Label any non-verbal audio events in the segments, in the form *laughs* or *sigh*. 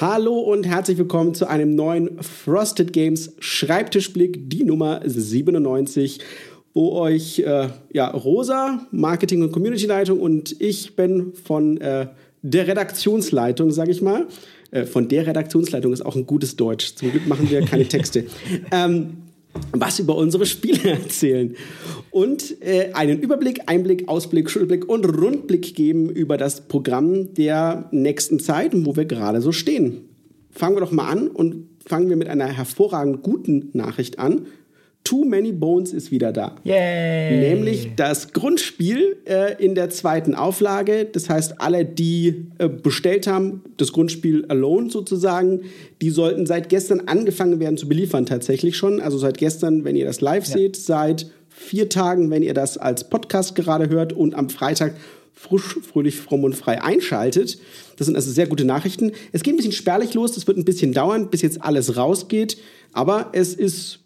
Hallo und herzlich willkommen zu einem neuen Frosted Games Schreibtischblick, die Nummer 97, wo euch äh, ja, Rosa, Marketing und Community Leitung und ich bin von äh, der Redaktionsleitung, sage ich mal. Äh, von der Redaktionsleitung ist auch ein gutes Deutsch. Zum Glück machen wir keine Texte. *laughs* ähm, was über unsere Spiele *laughs* erzählen und äh, einen Überblick, Einblick, Ausblick, Schulblick und Rundblick geben über das Programm der nächsten Zeit und wo wir gerade so stehen. Fangen wir doch mal an und fangen wir mit einer hervorragend guten Nachricht an. Too Many Bones ist wieder da. Yay. Nämlich das Grundspiel äh, in der zweiten Auflage. Das heißt, alle, die äh, bestellt haben, das Grundspiel Alone sozusagen, die sollten seit gestern angefangen werden zu beliefern, tatsächlich schon. Also seit gestern, wenn ihr das live ja. seht, seit vier Tagen, wenn ihr das als Podcast gerade hört und am Freitag frisch, fröhlich, fromm und frei einschaltet. Das sind also sehr gute Nachrichten. Es geht ein bisschen spärlich los, das wird ein bisschen dauern, bis jetzt alles rausgeht. Aber es ist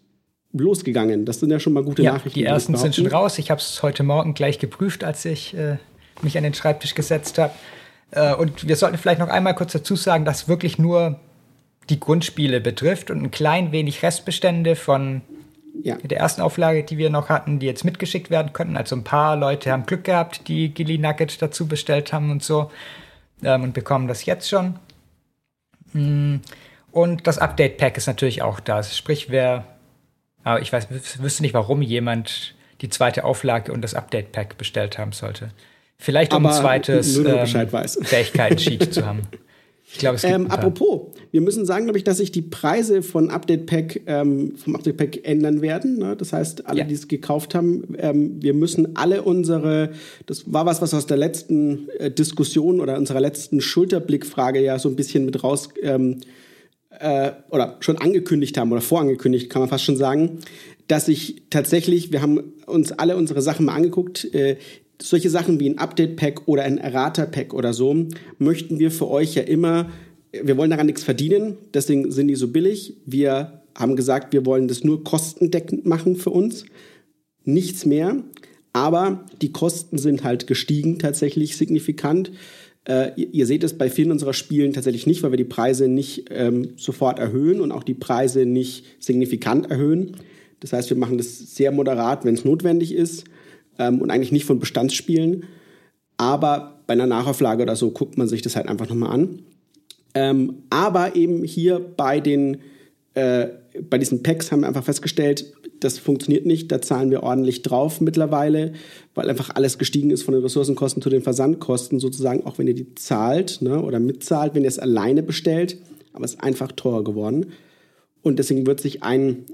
losgegangen. Das sind ja schon mal gute ja, Nachrichten. Die ersten sind schon raus. Ich habe es heute Morgen gleich geprüft, als ich äh, mich an den Schreibtisch gesetzt habe. Äh, und wir sollten vielleicht noch einmal kurz dazu sagen, dass wirklich nur die Grundspiele betrifft und ein klein wenig Restbestände von ja. der ersten Auflage, die wir noch hatten, die jetzt mitgeschickt werden könnten. Also ein paar Leute haben Glück gehabt, die Gilly Nugget dazu bestellt haben und so ähm, und bekommen das jetzt schon. Mm. Und das Update Pack ist natürlich auch da. Sprich, wer aber ich weiß, wüsste nicht, warum jemand die zweite Auflage und das Update-Pack bestellt haben sollte. Vielleicht um Aber ein zweites ähm, *laughs* Fähigkeiten-Sheet zu haben. Ich glaube, es gibt ähm, Apropos, wir müssen sagen, glaube ich, dass sich die Preise von Update Pack ähm, vom Update Pack ändern werden. Ne? Das heißt, alle, ja. die es gekauft haben, ähm, wir müssen alle unsere, das war was, was aus der letzten äh, Diskussion oder unserer letzten Schulterblickfrage ja so ein bisschen mit raus ähm, äh, oder schon angekündigt haben oder vorangekündigt, kann man fast schon sagen, dass ich tatsächlich, wir haben uns alle unsere Sachen mal angeguckt, äh, solche Sachen wie ein Update-Pack oder ein Errata-Pack oder so, möchten wir für euch ja immer, wir wollen daran nichts verdienen, deswegen sind die so billig. Wir haben gesagt, wir wollen das nur kostendeckend machen für uns, nichts mehr. Aber die Kosten sind halt gestiegen tatsächlich signifikant. Äh, ihr, ihr, seht es bei vielen unserer Spielen tatsächlich nicht, weil wir die Preise nicht ähm, sofort erhöhen und auch die Preise nicht signifikant erhöhen. Das heißt, wir machen das sehr moderat, wenn es notwendig ist ähm, und eigentlich nicht von Bestandsspielen. Aber bei einer Nachauflage oder so guckt man sich das halt einfach nochmal an. Ähm, aber eben hier bei den äh, bei diesen Packs haben wir einfach festgestellt, das funktioniert nicht. Da zahlen wir ordentlich drauf mittlerweile, weil einfach alles gestiegen ist von den Ressourcenkosten zu den Versandkosten sozusagen, auch wenn ihr die zahlt ne, oder mitzahlt, wenn ihr es alleine bestellt. Aber es ist einfach teurer geworden. Und deswegen wird sich ein,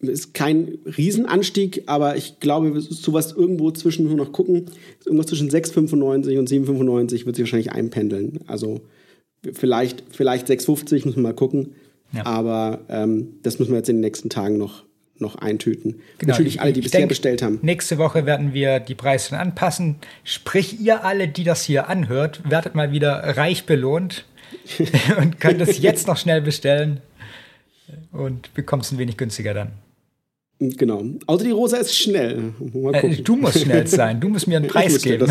ist kein Riesenanstieg, aber ich glaube, sowas irgendwo zwischen, nur noch gucken, irgendwas zwischen 6,95 und 7,95 wird sich wahrscheinlich einpendeln. Also vielleicht, vielleicht 6,50, müssen wir mal gucken. Ja. Aber ähm, das müssen wir jetzt in den nächsten Tagen noch noch eintüten. Genau, Natürlich alle, die bisher denke, bestellt haben. Nächste Woche werden wir die Preise anpassen. Sprich, ihr alle, die das hier anhört, werdet mal wieder reich belohnt *laughs* und könnt es jetzt noch schnell bestellen und bekommt es ein wenig günstiger dann. Genau. Außer die Rosa ist schnell. Äh, du musst schnell *laughs* sein. Du musst mir einen Preis geben.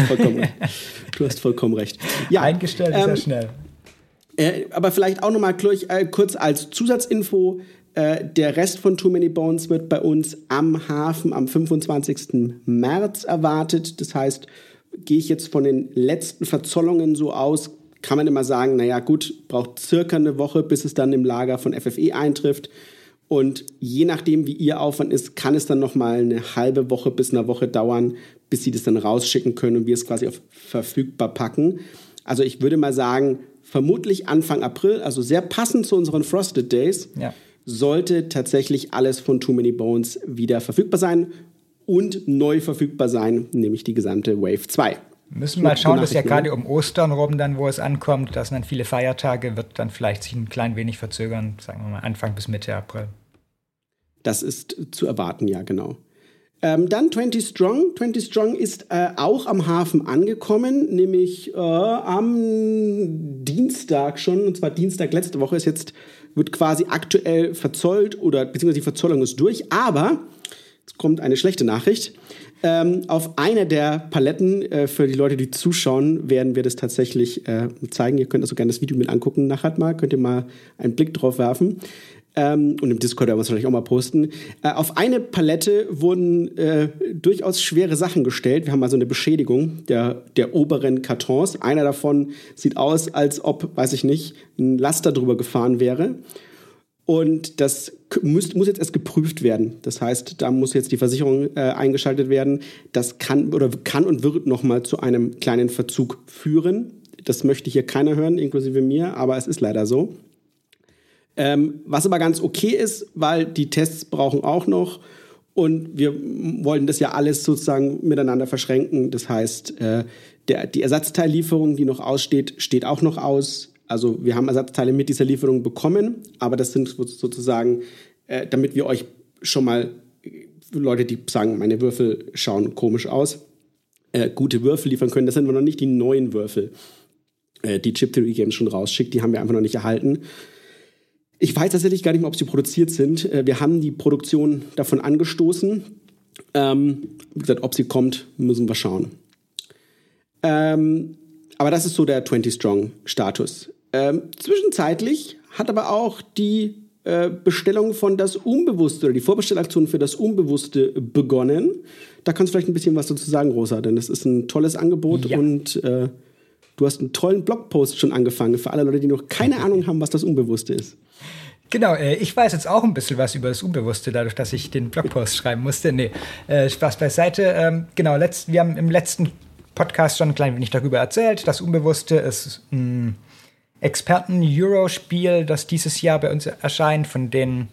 du hast vollkommen recht. Ja, Eingestellt ähm, ist ja schnell. Äh, aber vielleicht auch noch mal äh, kurz als Zusatzinfo. Äh, der Rest von Too Many Bones wird bei uns am Hafen am 25. März erwartet. Das heißt, gehe ich jetzt von den letzten Verzollungen so aus, kann man immer sagen, naja gut, braucht circa eine Woche, bis es dann im Lager von FFE eintrifft. Und je nachdem, wie ihr Aufwand ist, kann es dann noch mal eine halbe Woche bis eine Woche dauern, bis sie das dann rausschicken können und wir es quasi auf verfügbar packen. Also ich würde mal sagen, vermutlich Anfang April, also sehr passend zu unseren Frosted Days. Ja sollte tatsächlich alles von Too Many Bones wieder verfügbar sein und neu verfügbar sein, nämlich die gesamte Wave 2. Müssen wir mal schauen, dass ja gerade um Ostern rum dann, wo es ankommt, das sind dann viele Feiertage, wird dann vielleicht sich ein klein wenig verzögern, sagen wir mal Anfang bis Mitte April. Das ist zu erwarten, ja, genau. Ähm, dann 20 Strong. 20 Strong ist äh, auch am Hafen angekommen, nämlich äh, am Dienstag schon, und zwar Dienstag letzte Woche ist jetzt, wird quasi aktuell verzollt oder beziehungsweise die Verzollung ist durch, aber jetzt kommt eine schlechte Nachricht. Ähm, auf einer der Paletten, äh, für die Leute, die zuschauen, werden wir das tatsächlich äh, zeigen. Ihr könnt also gerne das Video mit angucken. Nachher mal könnt ihr mal einen Blick drauf werfen. Ähm, und im Discord werden wir es natürlich auch mal posten. Äh, auf eine Palette wurden äh, durchaus schwere Sachen gestellt. Wir haben also eine Beschädigung der, der oberen Kartons. Einer davon sieht aus, als ob, weiß ich nicht, ein Laster drüber gefahren wäre. Und das muss, muss jetzt erst geprüft werden. Das heißt, da muss jetzt die Versicherung äh, eingeschaltet werden. Das kann oder kann und wird nochmal zu einem kleinen Verzug führen. Das möchte hier keiner hören, inklusive mir, aber es ist leider so. Ähm, was aber ganz okay ist, weil die Tests brauchen auch noch und wir wollen das ja alles sozusagen miteinander verschränken. Das heißt, äh, der, die Ersatzteillieferung, die noch aussteht, steht auch noch aus. Also wir haben Ersatzteile mit dieser Lieferung bekommen, aber das sind sozusagen, äh, damit wir euch schon mal, Leute, die sagen, meine Würfel schauen komisch aus, äh, gute Würfel liefern können. Das sind wir noch nicht die neuen Würfel, äh, die Chip Theory Games schon rausschickt. Die haben wir einfach noch nicht erhalten. Ich weiß tatsächlich gar nicht mehr, ob sie produziert sind. Äh, wir haben die Produktion davon angestoßen. Ähm, wie gesagt, ob sie kommt, müssen wir schauen. Ähm, aber das ist so der 20 Strong Status. Ähm, zwischenzeitlich hat aber auch die äh, Bestellung von das Unbewusste oder die Vorbestellaktion für das Unbewusste begonnen. Da kannst du vielleicht ein bisschen was dazu sagen, Rosa, denn das ist ein tolles Angebot ja. und äh, du hast einen tollen Blogpost schon angefangen für alle Leute, die noch keine Ahnung haben, was das Unbewusste ist. Genau, äh, ich weiß jetzt auch ein bisschen was über das Unbewusste, dadurch, dass ich den Blogpost *laughs* schreiben musste. Nee, äh, Spaß beiseite. Ähm, genau, letzt, wir haben im letzten Podcast schon ein klein wenig darüber erzählt. Das Unbewusste ist ein Experten-Euro-Spiel, das dieses Jahr bei uns erscheint, von den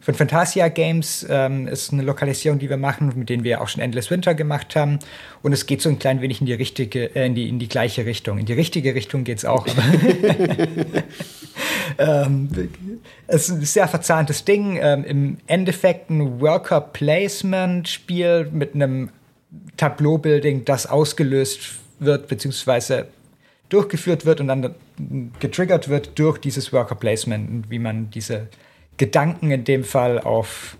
von Fantasia Games ähm, ist eine Lokalisierung, die wir machen, mit denen wir auch schon Endless Winter gemacht haben. Und es geht so ein klein wenig in die richtige, äh, in die in die gleiche Richtung. In die richtige Richtung geht's auch. *laughs* ähm, es ist ein sehr verzahntes Ding. Ähm, Im Endeffekt ein Worker Placement Spiel mit einem Tableau Building, das ausgelöst wird beziehungsweise durchgeführt wird und dann getriggert wird durch dieses Worker Placement und wie man diese Gedanken in dem Fall auf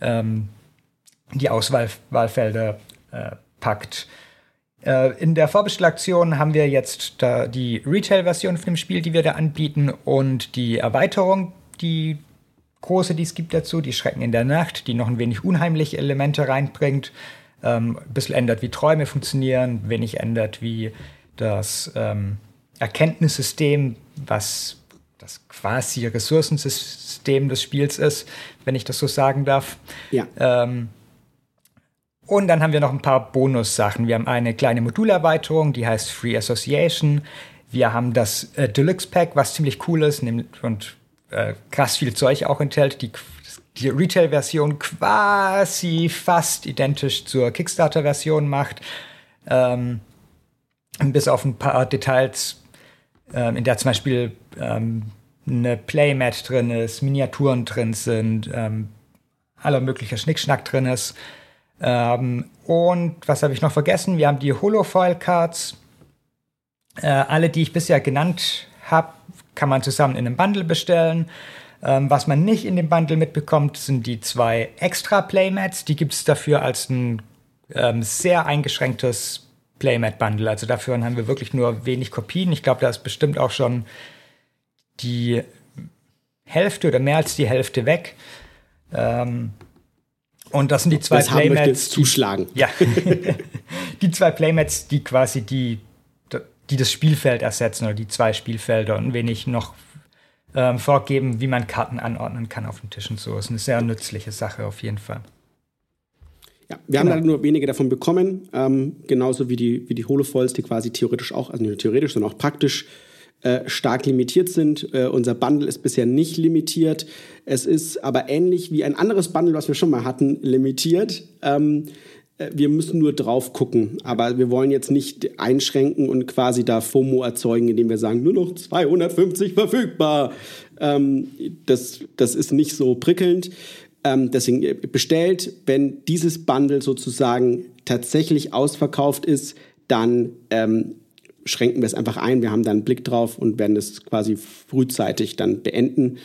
ähm, die Auswahlfelder äh, packt. Äh, in der Vorbestellaktion haben wir jetzt die Retail-Version von dem Spiel, die wir da anbieten, und die Erweiterung, die große, die es gibt dazu, die Schrecken in der Nacht, die noch ein wenig unheimliche Elemente reinbringt, ähm, ein bisschen ändert, wie Träume funktionieren, wenig ändert, wie das ähm, Erkenntnissystem, was das quasi Ressourcensystem des Spiels ist, wenn ich das so sagen darf. Ja. Ähm, und dann haben wir noch ein paar Bonussachen. Wir haben eine kleine Modulerweiterung, die heißt Free Association. Wir haben das äh, Deluxe Pack, was ziemlich cool ist und äh, krass viel Zeug auch enthält. Die, die Retail-Version quasi fast identisch zur Kickstarter-Version macht. Ähm, bis auf ein paar Details, ähm, in der zum Beispiel ähm, eine Playmat drin ist, Miniaturen drin sind, ähm, aller möglicher Schnickschnack drin ist. Ähm, und was habe ich noch vergessen? Wir haben die Holofoil-Cards. Äh, alle, die ich bisher genannt habe, kann man zusammen in einem Bundle bestellen. Ähm, was man nicht in dem Bundle mitbekommt, sind die zwei extra Playmats. Die gibt es dafür als ein ähm, sehr eingeschränktes Playmat-Bundle. Also dafür haben wir wirklich nur wenig Kopien. Ich glaube, da ist bestimmt auch schon die Hälfte oder mehr als die Hälfte weg. Ähm, und das sind die zwei das Playmats. Jetzt zuschlagen. Die, ja. *laughs* die zwei Playmats, die quasi die, die das Spielfeld ersetzen oder die zwei Spielfelder und wenig noch ähm, vorgeben, wie man Karten anordnen kann auf dem Tisch und so. Das ist eine sehr nützliche Sache auf jeden Fall. Ja, wir genau. haben leider nur wenige davon bekommen, ähm, genauso wie die, wie die Holofoils, die quasi theoretisch auch, also nicht nur theoretisch, sondern auch praktisch äh, stark limitiert sind. Äh, unser Bundle ist bisher nicht limitiert. Es ist aber ähnlich wie ein anderes Bundle, was wir schon mal hatten, limitiert. Ähm, äh, wir müssen nur drauf gucken, aber wir wollen jetzt nicht einschränken und quasi da FOMO erzeugen, indem wir sagen, nur noch 250 verfügbar. Ähm, das, das ist nicht so prickelnd. Ähm, deswegen äh, bestellt, wenn dieses Bundle sozusagen tatsächlich ausverkauft ist, dann ähm, schränken wir es einfach ein. Wir haben dann einen Blick drauf und werden es quasi frühzeitig dann beenden,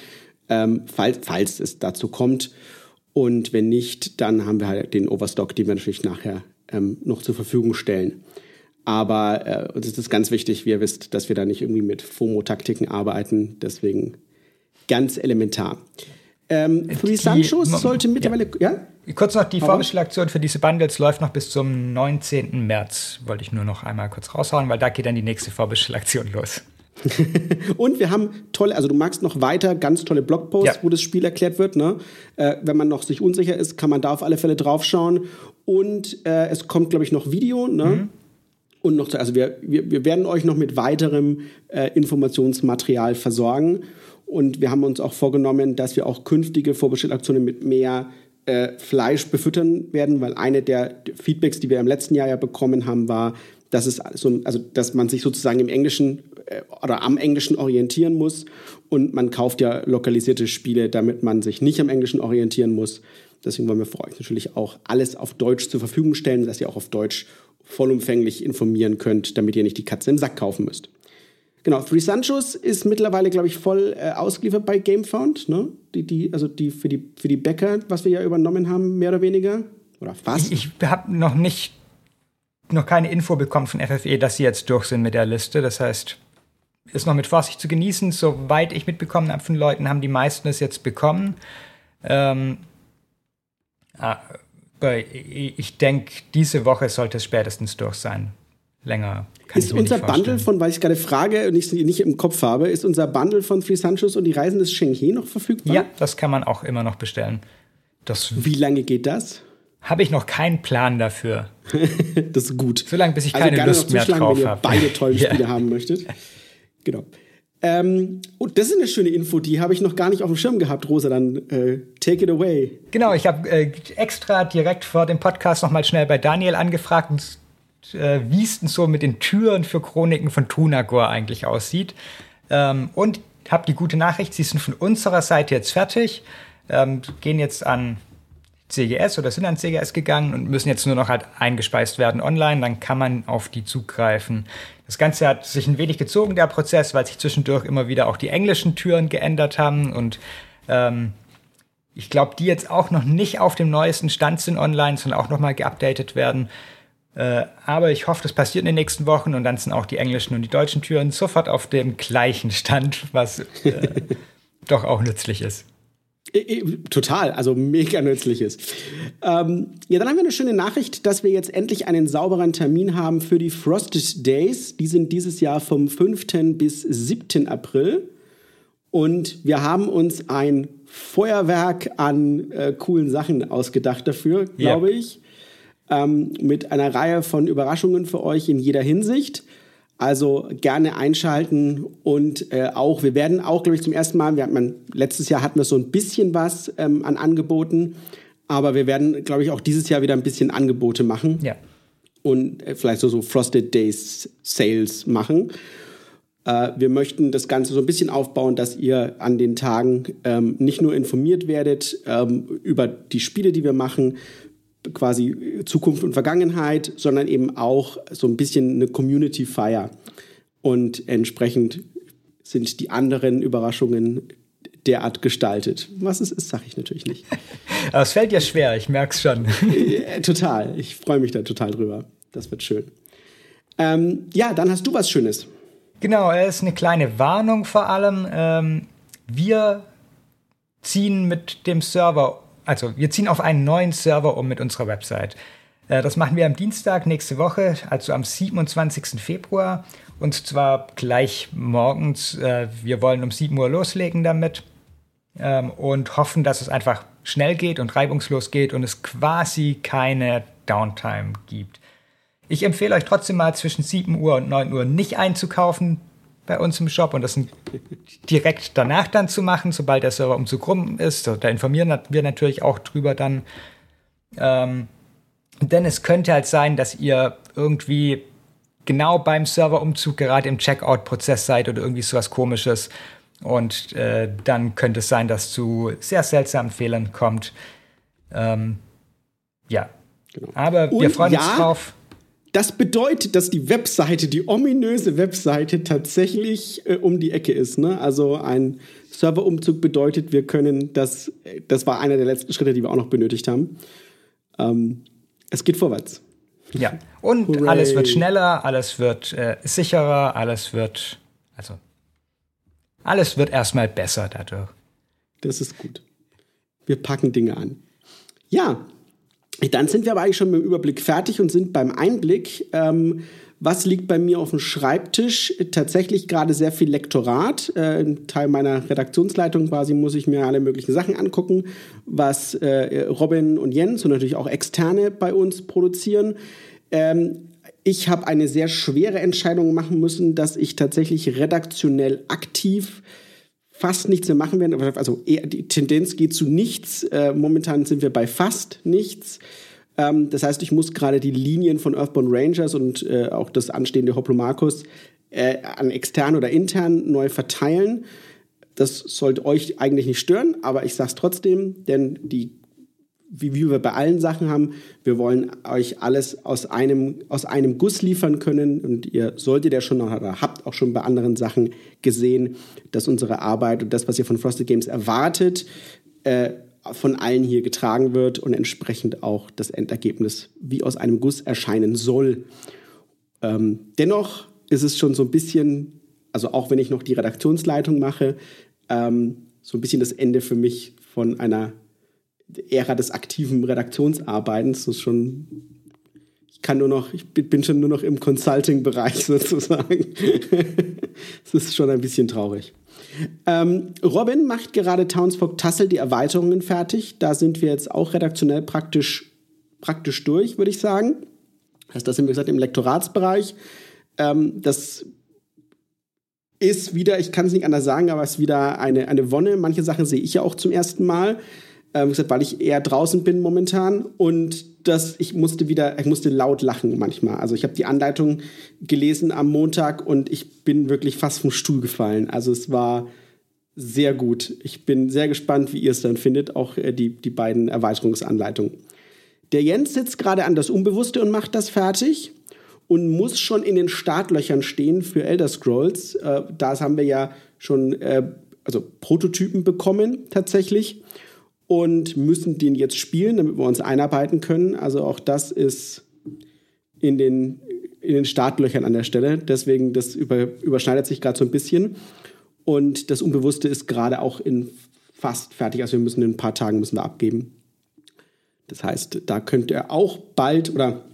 ähm, falls, falls es dazu kommt. Und wenn nicht, dann haben wir halt den Overstock, den wir natürlich nachher ähm, noch zur Verfügung stellen. Aber äh, uns ist es ganz wichtig, wie ihr wisst, dass wir da nicht irgendwie mit FOMO-Taktiken arbeiten. Deswegen ganz elementar. Ähm, Three Sanchos sollte mittlerweile. Ja. Kurz noch, die Vorbestellaktion für diese Bundles läuft noch bis zum 19. März. Wollte ich nur noch einmal kurz raushauen, weil da geht dann die nächste Vorbestellaktion los. *laughs* und wir haben tolle, also du magst noch weiter ganz tolle Blogposts, ja. wo das Spiel erklärt wird. Ne? Äh, wenn man noch sich unsicher ist, kann man da auf alle Fälle draufschauen. Und äh, es kommt, glaube ich, noch Video. Ne? Mhm. Und noch, also wir, wir, wir werden euch noch mit weiterem äh, Informationsmaterial versorgen. Und wir haben uns auch vorgenommen, dass wir auch künftige Vorbestellaktionen mit mehr äh, Fleisch befüttern werden, weil eine der Feedbacks, die wir im letzten Jahr ja bekommen haben, war, dass es so, also dass man sich sozusagen im Englischen äh, oder am Englischen orientieren muss und man kauft ja lokalisierte Spiele, damit man sich nicht am Englischen orientieren muss. Deswegen wollen wir für euch natürlich auch alles auf Deutsch zur Verfügung stellen, dass ihr auch auf Deutsch vollumfänglich informieren könnt, damit ihr nicht die Katze im Sack kaufen müsst. Genau, Three Sanchos ist mittlerweile, glaube ich, voll äh, ausgeliefert bei GameFound, ne? Die, die, also die für die für die Bäcker, was wir ja übernommen haben, mehr oder weniger. Oder fast. Ich, ich habe noch nicht noch keine Info bekommen von FFE, dass sie jetzt durch sind mit der Liste. Das heißt, ist noch mit Vorsicht zu genießen. Soweit ich mitbekommen habe von Leuten, haben die meisten es jetzt bekommen. Ähm, aber ich denke, diese Woche sollte es spätestens durch sein. Länger kann ist unser Bundle von, weil ich gerade frage und ich sie nicht im Kopf habe, ist unser Bundle von Free Sanchos und die Reisen des Shenghe noch verfügbar? Ja, das kann man auch immer noch bestellen. Das Wie lange geht das? Habe ich noch keinen Plan dafür. *laughs* das ist gut. Solange bis ich also keine Lust mehr drauf habe. Wenn ihr beide tolle *laughs* Spiele ja. haben möchtet. Genau. Ähm, oh, das ist eine schöne Info, die habe ich noch gar nicht auf dem Schirm gehabt, Rosa. Dann äh, take it away. Genau, ich habe äh, extra direkt vor dem Podcast noch mal schnell bei Daniel angefragt und äh, wie es denn so mit den Türen für Chroniken von Tunagor eigentlich aussieht. Ähm, und habe die gute Nachricht, sie sind von unserer Seite jetzt fertig, ähm, gehen jetzt an CGS oder sind an CGS gegangen und müssen jetzt nur noch halt eingespeist werden online, dann kann man auf die zugreifen. Das Ganze hat sich ein wenig gezogen, der Prozess, weil sich zwischendurch immer wieder auch die englischen Türen geändert haben und ähm, ich glaube, die jetzt auch noch nicht auf dem neuesten Stand sind online, sondern auch noch mal geupdatet werden. Äh, aber ich hoffe, das passiert in den nächsten Wochen und dann sind auch die englischen und die deutschen Türen sofort auf dem gleichen Stand, was äh, *laughs* doch auch nützlich ist. Total, also mega nützlich ist. Ähm, ja, dann haben wir eine schöne Nachricht, dass wir jetzt endlich einen sauberen Termin haben für die Frosted Days. Die sind dieses Jahr vom 5. bis 7. April. Und wir haben uns ein Feuerwerk an äh, coolen Sachen ausgedacht dafür, glaube ja. ich ähm, mit einer Reihe von Überraschungen für euch in jeder Hinsicht. Also gerne einschalten und äh, auch, wir werden auch, glaube ich, zum ersten Mal, wir hatten, letztes Jahr hatten wir so ein bisschen was ähm, an Angeboten, aber wir werden, glaube ich, auch dieses Jahr wieder ein bisschen Angebote machen. Ja. Und äh, vielleicht so, so Frosted Days Sales machen. Äh, wir möchten das Ganze so ein bisschen aufbauen, dass ihr an den Tagen ähm, nicht nur informiert werdet ähm, über die Spiele, die wir machen, quasi Zukunft und Vergangenheit, sondern eben auch so ein bisschen eine Community Fire. Und entsprechend sind die anderen Überraschungen derart gestaltet. Was es ist, sage ich natürlich nicht. *laughs* Aber es fällt ja schwer, ich merke es schon. *laughs* total. Ich freue mich da total drüber. Das wird schön. Ähm, ja, dann hast du was Schönes. Genau, es ist eine kleine Warnung vor allem. Ähm, wir ziehen mit dem Server also wir ziehen auf einen neuen Server um mit unserer Website. Äh, das machen wir am Dienstag nächste Woche, also am 27. Februar. Und zwar gleich morgens. Äh, wir wollen um 7 Uhr loslegen damit ähm, und hoffen, dass es einfach schnell geht und reibungslos geht und es quasi keine Downtime gibt. Ich empfehle euch trotzdem mal zwischen 7 Uhr und 9 Uhr nicht einzukaufen bei uns im Shop und das direkt danach dann zu machen, sobald der Serverumzug rum ist. Da informieren wir natürlich auch drüber dann. Ähm, denn es könnte halt sein, dass ihr irgendwie genau beim Serverumzug gerade im Checkout-Prozess seid oder irgendwie sowas komisches. Und äh, dann könnte es sein, dass zu sehr seltsamen Fehlern kommt. Ähm, ja. Genau. Aber wir freuen ja, uns drauf. Das bedeutet, dass die Webseite, die ominöse Webseite tatsächlich äh, um die Ecke ist. Ne? Also ein Serverumzug bedeutet, wir können das, das war einer der letzten Schritte, die wir auch noch benötigt haben. Ähm, es geht vorwärts. Ja, und Hooray. alles wird schneller, alles wird äh, sicherer, alles wird, also, alles wird erstmal besser dadurch. Das ist gut. Wir packen Dinge an. Ja, dann sind wir aber eigentlich schon mit dem Überblick fertig und sind beim Einblick. Ähm, was liegt bei mir auf dem Schreibtisch? Tatsächlich gerade sehr viel Lektorat. Äh, Teil meiner Redaktionsleitung quasi muss ich mir alle möglichen Sachen angucken, was äh, Robin und Jens und natürlich auch Externe bei uns produzieren. Ähm, ich habe eine sehr schwere Entscheidung machen müssen, dass ich tatsächlich redaktionell aktiv fast nichts mehr machen werden. Also eher, die Tendenz geht zu nichts. Äh, momentan sind wir bei fast nichts. Ähm, das heißt, ich muss gerade die Linien von Earthbound Rangers und äh, auch das anstehende Hoplomarkus äh, an extern oder intern neu verteilen. Das sollte euch eigentlich nicht stören, aber ich sage es trotzdem, denn die wie, wie wir bei allen Sachen haben, wir wollen euch alles aus einem, aus einem Guss liefern können und ihr solltet ja schon oder habt auch schon bei anderen Sachen gesehen, dass unsere Arbeit und das, was ihr von Frosted Games erwartet, äh, von allen hier getragen wird und entsprechend auch das Endergebnis wie aus einem Guss erscheinen soll. Ähm, dennoch ist es schon so ein bisschen, also auch wenn ich noch die Redaktionsleitung mache, ähm, so ein bisschen das Ende für mich von einer Ära des aktiven Redaktionsarbeitens. Das ist schon, ich kann nur noch, ich bin schon nur noch im Consulting-Bereich *laughs* sozusagen. das ist schon ein bisschen traurig. Ähm, Robin macht gerade Townsfolk Tassel die Erweiterungen fertig. Da sind wir jetzt auch redaktionell praktisch, praktisch durch, würde ich sagen. Das heißt, da sind wir gesagt im Lektoratsbereich. Ähm, das ist wieder, ich kann es nicht anders sagen, aber es ist wieder eine, eine Wonne. Manche Sachen sehe ich ja auch zum ersten Mal ähm, gesagt, weil ich eher draußen bin momentan und das, ich musste wieder, ich musste laut lachen manchmal. Also ich habe die Anleitung gelesen am Montag und ich bin wirklich fast vom Stuhl gefallen. Also es war sehr gut. Ich bin sehr gespannt, wie ihr es dann findet, auch äh, die, die beiden Erweiterungsanleitungen. Der Jens sitzt gerade an das Unbewusste und macht das fertig und muss schon in den Startlöchern stehen für Elder Scrolls. Äh, das haben wir ja schon äh, also Prototypen bekommen tatsächlich und müssen den jetzt spielen, damit wir uns einarbeiten können. Also auch das ist in den, in den Startlöchern an der Stelle. Deswegen, das über, überschneidet sich gerade so ein bisschen. Und das Unbewusste ist gerade auch in fast fertig. Also wir müssen in ein paar Tagen müssen wir abgeben. Das heißt, da könnt ihr auch bald oder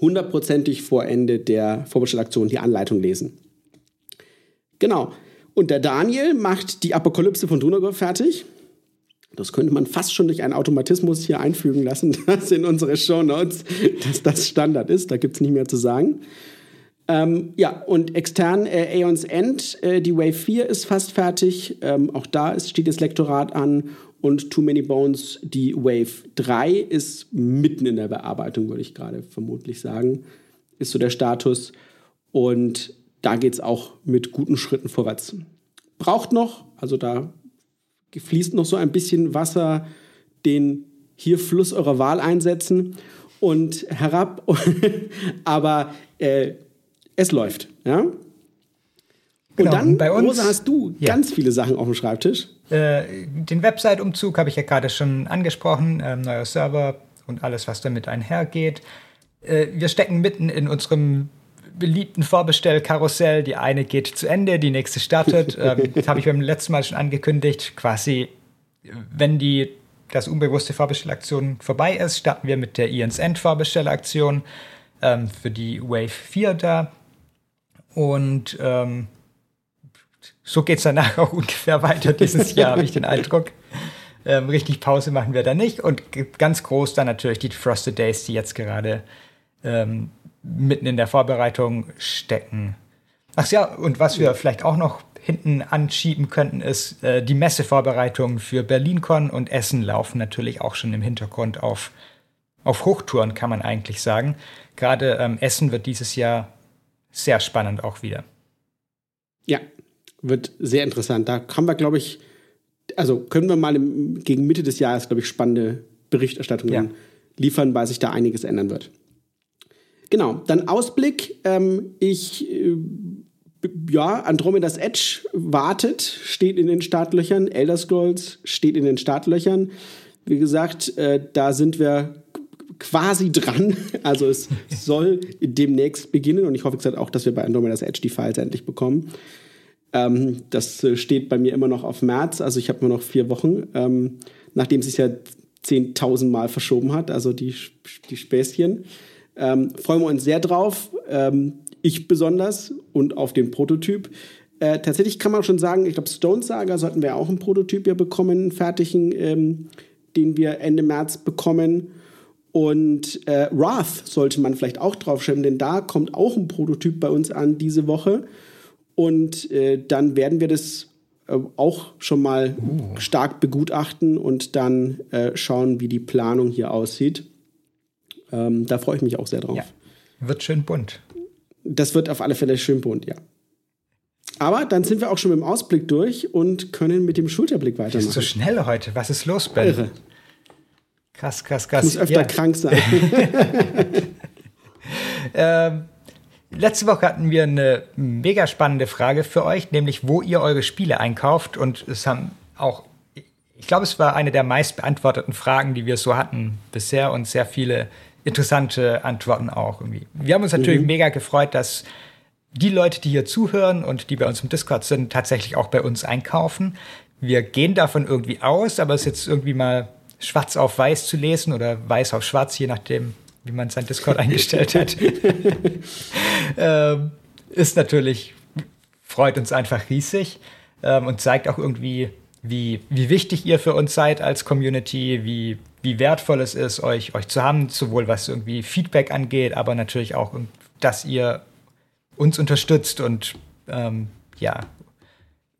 hundertprozentig vor Ende der Vorbestellaktion die Anleitung lesen. Genau. Und der Daniel macht die Apokalypse von Dunagor fertig. Das könnte man fast schon durch einen Automatismus hier einfügen lassen, *laughs* dass in unsere Show Notes, dass das Standard ist. Da gibt es nicht mehr zu sagen. Ähm, ja, und extern äh, Aeons End, äh, die Wave 4 ist fast fertig. Ähm, auch da ist, steht das Lektorat an. Und Too Many Bones, die Wave 3, ist mitten in der Bearbeitung, würde ich gerade vermutlich sagen. Ist so der Status. Und da geht es auch mit guten Schritten vorwärts. Braucht noch, also da fließt noch so ein bisschen Wasser den hier Fluss eurer Wahl einsetzen und herab. *laughs* Aber äh, es läuft. Ja? Und genau, dann, bei uns, Rosa, hast du ja. ganz viele Sachen auf dem Schreibtisch. Äh, den Website-Umzug habe ich ja gerade schon angesprochen. Ähm, neuer Server und alles, was damit einhergeht. Äh, wir stecken mitten in unserem beliebten Vorbestellkarussell. Die eine geht zu Ende, die nächste startet. *laughs* ähm, das habe ich beim letzten Mal schon angekündigt. Quasi, wenn die das unbewusste Vorbestellaktion vorbei ist, starten wir mit der Ian's End Vorbestellaktion ähm, für die Wave 4 da. Und ähm, so geht es danach auch ungefähr weiter dieses Jahr, habe ich den *laughs* Eindruck. Ähm, richtig Pause machen wir da nicht. Und ganz groß dann natürlich die Frosted Days, die jetzt gerade ähm, mitten in der Vorbereitung stecken. Ach ja, und was wir vielleicht auch noch hinten anschieben könnten, ist, äh, die Messevorbereitungen für BerlinCon und Essen laufen natürlich auch schon im Hintergrund auf, auf Hochtouren, kann man eigentlich sagen. Gerade ähm, Essen wird dieses Jahr sehr spannend auch wieder. Ja, wird sehr interessant. Da haben wir, glaube ich, also können wir mal im, gegen Mitte des Jahres, glaube ich, spannende Berichterstattungen ja. liefern, weil sich da einiges ändern wird. Genau, dann Ausblick. Ähm, ich, äh, ja, Andromedas Edge wartet, steht in den Startlöchern. Elder Scrolls steht in den Startlöchern. Wie gesagt, äh, da sind wir quasi dran. *laughs* Also es soll demnächst beginnen und ich hoffe gesagt auch, dass wir bei Andromeda's Edge die Files endlich bekommen. Ähm, das äh, steht bei mir immer noch auf März, also ich habe nur noch vier Wochen, ähm, nachdem es sich ja 10.000 Mal verschoben hat, also die, die Späßchen. Ähm, freuen wir uns sehr drauf, ähm, ich besonders und auf den Prototyp. Äh, tatsächlich kann man schon sagen, ich glaube, Stone Saga sollten wir auch einen Prototyp ja bekommen, einen fertigen, ähm, den wir Ende März bekommen. Und äh, Wrath sollte man vielleicht auch draufschreiben, denn da kommt auch ein Prototyp bei uns an diese Woche. Und äh, dann werden wir das äh, auch schon mal uh. stark begutachten und dann äh, schauen, wie die Planung hier aussieht. Ähm, da freue ich mich auch sehr drauf. Ja. Wird schön bunt. Das wird auf alle Fälle schön bunt, ja. Aber dann sind wir auch schon mit dem Ausblick durch und können mit dem Schulterblick weitermachen. Das ist so schnell heute. Was ist los, Ben? Irre. Krass, krass, krass. Ich muss öfter ja. krank sein. *laughs* ähm, letzte Woche hatten wir eine mega spannende Frage für euch, nämlich wo ihr eure Spiele einkauft. Und es haben auch, ich glaube, es war eine der meist beantworteten Fragen, die wir so hatten bisher und sehr viele interessante Antworten auch irgendwie. Wir haben uns natürlich mhm. mega gefreut, dass die Leute, die hier zuhören und die bei uns im Discord sind, tatsächlich auch bei uns einkaufen. Wir gehen davon irgendwie aus, aber es ist jetzt irgendwie mal schwarz auf weiß zu lesen oder weiß auf schwarz, je nachdem, wie man sein Discord *laughs* eingestellt hat, *laughs* ähm, ist natürlich, freut uns einfach riesig ähm, und zeigt auch irgendwie, wie, wie wichtig ihr für uns seid als Community, wie, wie wertvoll es ist, euch, euch zu haben, sowohl was irgendwie Feedback angeht, aber natürlich auch, dass ihr uns unterstützt und ähm, ja,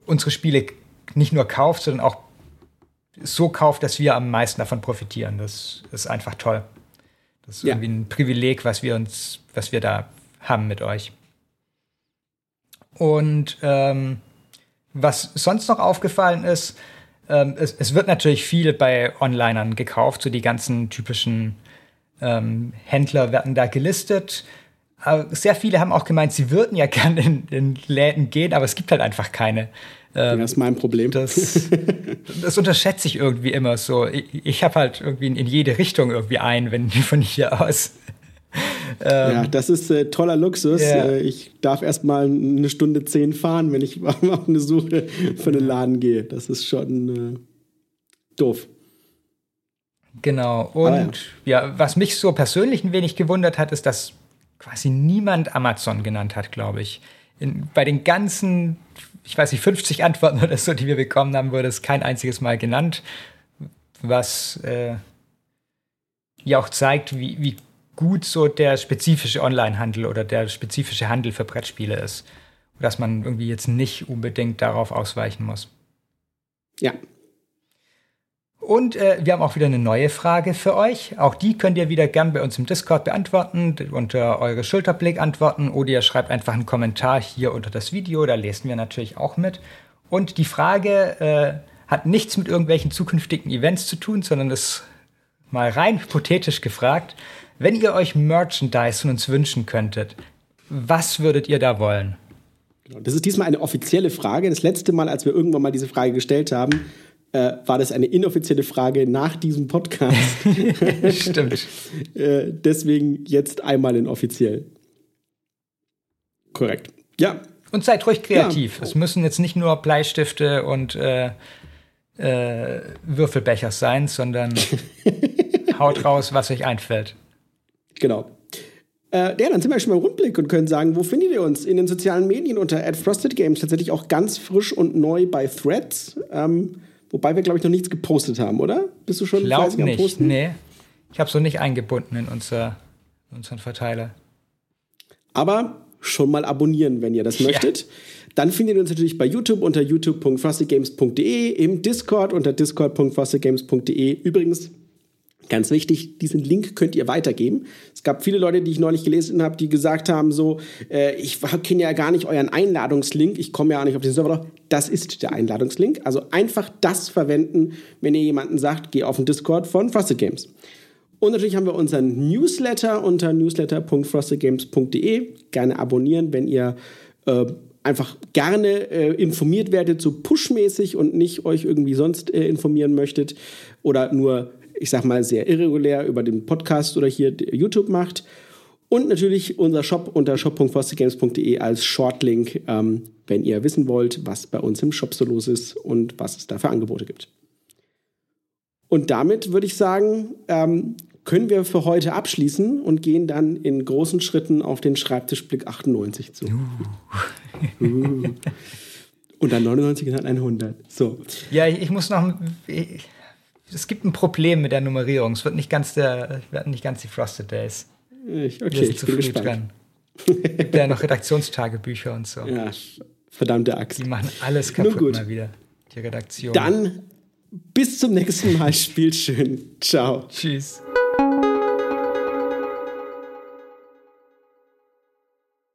unsere Spiele nicht nur kauft, sondern auch so kauft, dass wir am meisten davon profitieren. Das ist einfach toll. Das ist ja. irgendwie ein Privileg, was wir uns, was wir da haben mit euch. Und ähm, was sonst noch aufgefallen ist, ähm, es, es, wird natürlich viel bei Onlinern gekauft, so die ganzen typischen ähm, Händler werden da gelistet. Aber sehr viele haben auch gemeint, sie würden ja *laughs* gerne in, in Läden gehen, aber es gibt halt einfach keine. Ähm, das ist mein Problem. Das, *laughs* das unterschätze ich irgendwie immer so. Ich, ich habe halt irgendwie in, in, jede Richtung irgendwie ein, wenn von hier aus. Ähm, ja, das ist äh, toller Luxus. Ja. Äh, ich darf erst mal eine Stunde zehn fahren, wenn ich *laughs* auf eine Suche für einen Laden gehe. Das ist schon äh, doof. Genau. Und ja. ja, was mich so persönlich ein wenig gewundert hat, ist, dass quasi niemand Amazon genannt hat, glaube ich. In, bei den ganzen ich weiß nicht, 50 Antworten oder so, die wir bekommen haben, wurde es kein einziges Mal genannt, was äh, ja auch zeigt, wie, wie gut so der spezifische Online-Handel oder der spezifische Handel für Brettspiele ist. Dass man irgendwie jetzt nicht unbedingt darauf ausweichen muss. Ja, und äh, wir haben auch wieder eine neue Frage für euch. Auch die könnt ihr wieder gern bei uns im Discord beantworten, unter eure Schulterblick antworten oder ihr schreibt einfach einen Kommentar hier unter das Video, da lesen wir natürlich auch mit. Und die Frage äh, hat nichts mit irgendwelchen zukünftigen Events zu tun, sondern ist mal rein hypothetisch gefragt. Wenn ihr euch Merchandise von uns wünschen könntet, was würdet ihr da wollen? Genau, das ist diesmal eine offizielle Frage. Das letzte Mal, als wir irgendwann mal diese Frage gestellt haben, äh, war das eine inoffizielle Frage nach diesem Podcast. *laughs* *laughs* Stimmt. äh, deswegen jetzt einmal in offiziell. Korrekt. Ja. Und seid ruhig kreativ. Ja. Es müssen jetzt nicht nur Bleistifte und äh, äh Würfelbecher sein, sondern *laughs* haut raus, was euch einfällt. Genau. Äh, ja, dann sind wir schon mal im Rundblick und können sagen, wo findet ihr uns? In den sozialen Medien unter @frostedgames tatsächlich auch ganz frisch und neu bei Threads. Ähm, Wobei wir, glaube ich, noch nichts gepostet haben, oder? Bist du schon Glaub nicht. am Posten? Nee. Ich habe so nicht eingebunden in, unser, in unseren Verteiler. Aber schon mal abonnieren, wenn ihr das möchtet. Ja. Dann findet ihr uns natürlich bei YouTube unter youtube.frostedgames.de, im Discord unter discord.frostedgames.de. Übrigens, Ganz wichtig, diesen Link könnt ihr weitergeben. Es gab viele Leute, die ich neulich gelesen habe, die gesagt haben, so, äh, ich kenne ja gar nicht euren Einladungslink, ich komme ja auch nicht auf den Server. Das ist der Einladungslink. Also einfach das verwenden, wenn ihr jemanden sagt, geh auf den Discord von Frosted Games. Und natürlich haben wir unseren Newsletter unter newsletter.frostedgames.de. Gerne abonnieren, wenn ihr äh, einfach gerne äh, informiert werdet, so pushmäßig und nicht euch irgendwie sonst äh, informieren möchtet oder nur ich sag mal, sehr irregulär über den Podcast oder hier YouTube macht. Und natürlich unser Shop unter shop.fostergames.de als Shortlink, ähm, wenn ihr wissen wollt, was bei uns im Shop so los ist und was es da für Angebote gibt. Und damit würde ich sagen, ähm, können wir für heute abschließen und gehen dann in großen Schritten auf den Schreibtischblick 98 zu. Uh. *laughs* uh. Und dann 99 und dann 100. So. Ja, ich, ich muss noch. Ich, es gibt ein Problem mit der Nummerierung. Es wird nicht ganz, der, wird nicht ganz die Frosted Days. Ich, okay, ich zu bin früh dran. *laughs* Gibt ja noch Redaktionstagebücher und so. Ja, verdammte Axt. Die machen alles kaputt mal wieder. Die Redaktion. Dann bis zum nächsten Mal. Spielt schön. Ciao. Tschüss.